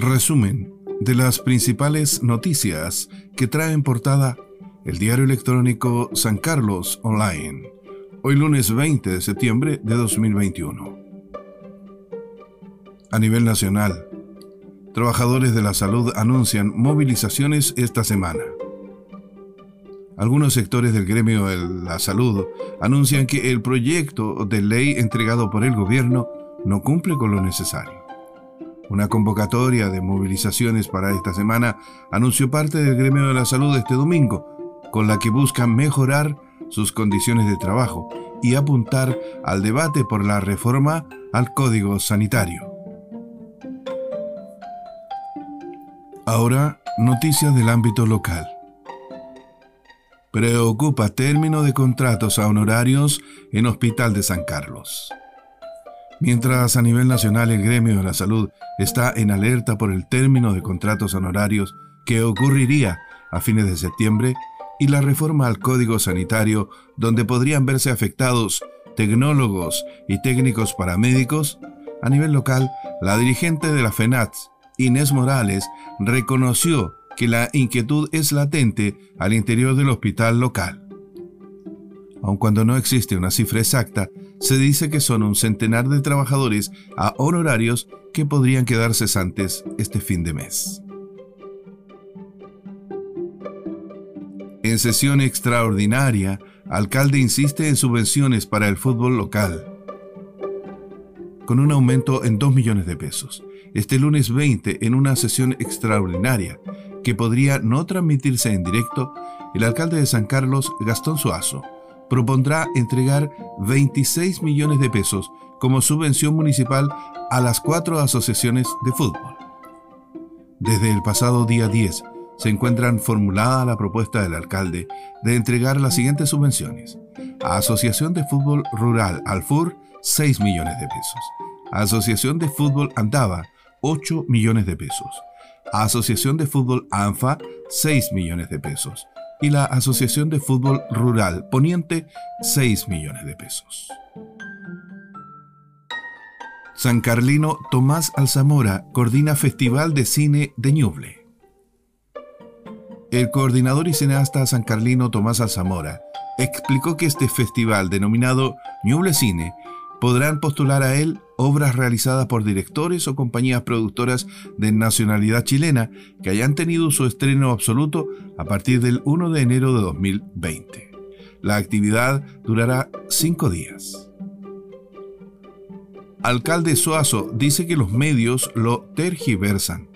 Resumen de las principales noticias que trae en portada el diario electrónico San Carlos Online, hoy lunes 20 de septiembre de 2021. A nivel nacional, trabajadores de la salud anuncian movilizaciones esta semana. Algunos sectores del gremio de la salud anuncian que el proyecto de ley entregado por el gobierno no cumple con lo necesario. Una convocatoria de movilizaciones para esta semana anunció parte del gremio de la salud este domingo, con la que buscan mejorar sus condiciones de trabajo y apuntar al debate por la reforma al Código Sanitario. Ahora, noticias del ámbito local. Preocupa término de contratos a honorarios en Hospital de San Carlos. Mientras a nivel nacional el gremio de la salud está en alerta por el término de contratos honorarios que ocurriría a fines de septiembre y la reforma al Código Sanitario donde podrían verse afectados tecnólogos y técnicos paramédicos, a nivel local, la dirigente de la FENATS, Inés Morales, reconoció que la inquietud es latente al interior del hospital local. Aun cuando no existe una cifra exacta, se dice que son un centenar de trabajadores a honorarios que podrían quedar cesantes este fin de mes. En sesión extraordinaria, alcalde insiste en subvenciones para el fútbol local, con un aumento en 2 millones de pesos. Este lunes 20, en una sesión extraordinaria que podría no transmitirse en directo, el alcalde de San Carlos, Gastón Suazo, propondrá entregar 26 millones de pesos como subvención municipal a las cuatro asociaciones de fútbol. Desde el pasado día 10 se encuentran formulada la propuesta del alcalde de entregar las siguientes subvenciones. A Asociación de Fútbol Rural Alfur, 6 millones de pesos. A Asociación de Fútbol Andava, 8 millones de pesos. A Asociación de Fútbol ANFA, 6 millones de pesos y la Asociación de Fútbol Rural Poniente 6 millones de pesos. San Carlino Tomás Alzamora coordina Festival de Cine de Ñuble. El coordinador y cineasta San Carlino Tomás Alzamora explicó que este festival denominado Ñuble Cine podrán postular a él obras realizadas por directores o compañías productoras de nacionalidad chilena que hayan tenido su estreno absoluto a partir del 1 de enero de 2020. La actividad durará cinco días. Alcalde Suazo dice que los medios lo tergiversan.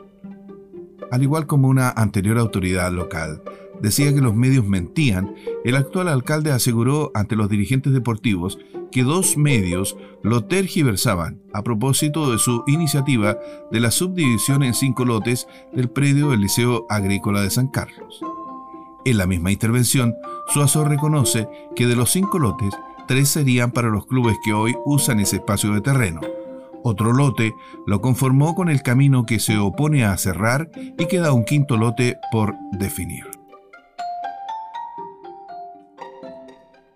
Al igual como una anterior autoridad local, decía que los medios mentían, el actual alcalde aseguró ante los dirigentes deportivos que dos medios lo tergiversaban a propósito de su iniciativa de la subdivisión en cinco lotes del predio del Liceo Agrícola de San Carlos. En la misma intervención, Suazo reconoce que de los cinco lotes, tres serían para los clubes que hoy usan ese espacio de terreno. Otro lote lo conformó con el camino que se opone a cerrar y queda un quinto lote por definir.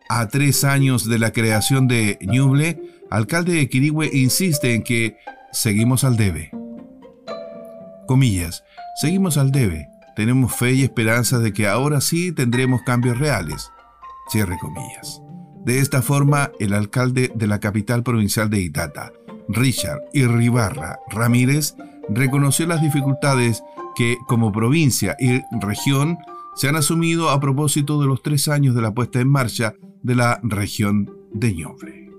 A tres años de la creación de Ñuble, alcalde de Quirigüe insiste en que seguimos al debe. Comillas, seguimos al debe. Tenemos fe y esperanza de que ahora sí tendremos cambios reales. Cierre comillas. De esta forma, el alcalde de la capital provincial de Itata, Richard Irribarra Ramírez, reconoció las dificultades que como provincia y región se han asumido a propósito de los tres años de la puesta en marcha de la región de Ñoble.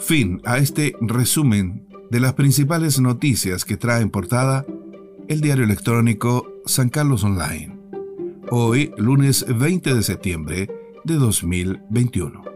Fin a este resumen de las principales noticias que trae en portada el diario electrónico San Carlos Online. Hoy, lunes 20 de septiembre de 2021.